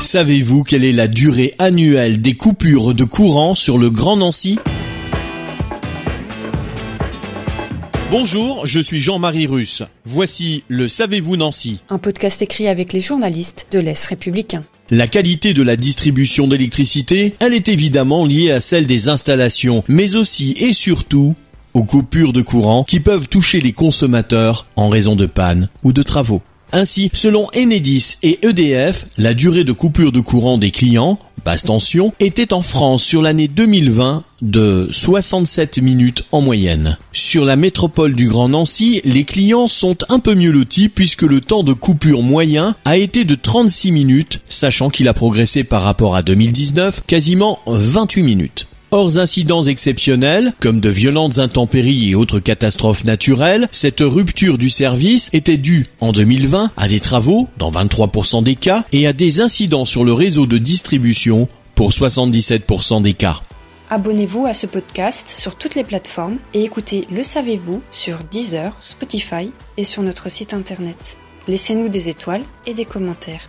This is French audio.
Savez-vous quelle est la durée annuelle des coupures de courant sur le Grand Nancy? Bonjour, je suis Jean-Marie Russe. Voici le Savez-vous Nancy Un podcast écrit avec les journalistes de l'Est républicain. La qualité de la distribution d'électricité, elle est évidemment liée à celle des installations, mais aussi et surtout aux coupures de courant qui peuvent toucher les consommateurs en raison de pannes ou de travaux. Ainsi, selon Enedis et EDF, la durée de coupure de courant des clients, basse tension, était en France sur l'année 2020 de 67 minutes en moyenne. Sur la métropole du Grand Nancy, les clients sont un peu mieux lotis puisque le temps de coupure moyen a été de 36 minutes, sachant qu'il a progressé par rapport à 2019, quasiment 28 minutes. Hors incidents exceptionnels, comme de violentes intempéries et autres catastrophes naturelles, cette rupture du service était due en 2020 à des travaux, dans 23% des cas, et à des incidents sur le réseau de distribution, pour 77% des cas. Abonnez-vous à ce podcast sur toutes les plateformes et écoutez Le Savez-vous sur Deezer, Spotify et sur notre site internet. Laissez-nous des étoiles et des commentaires.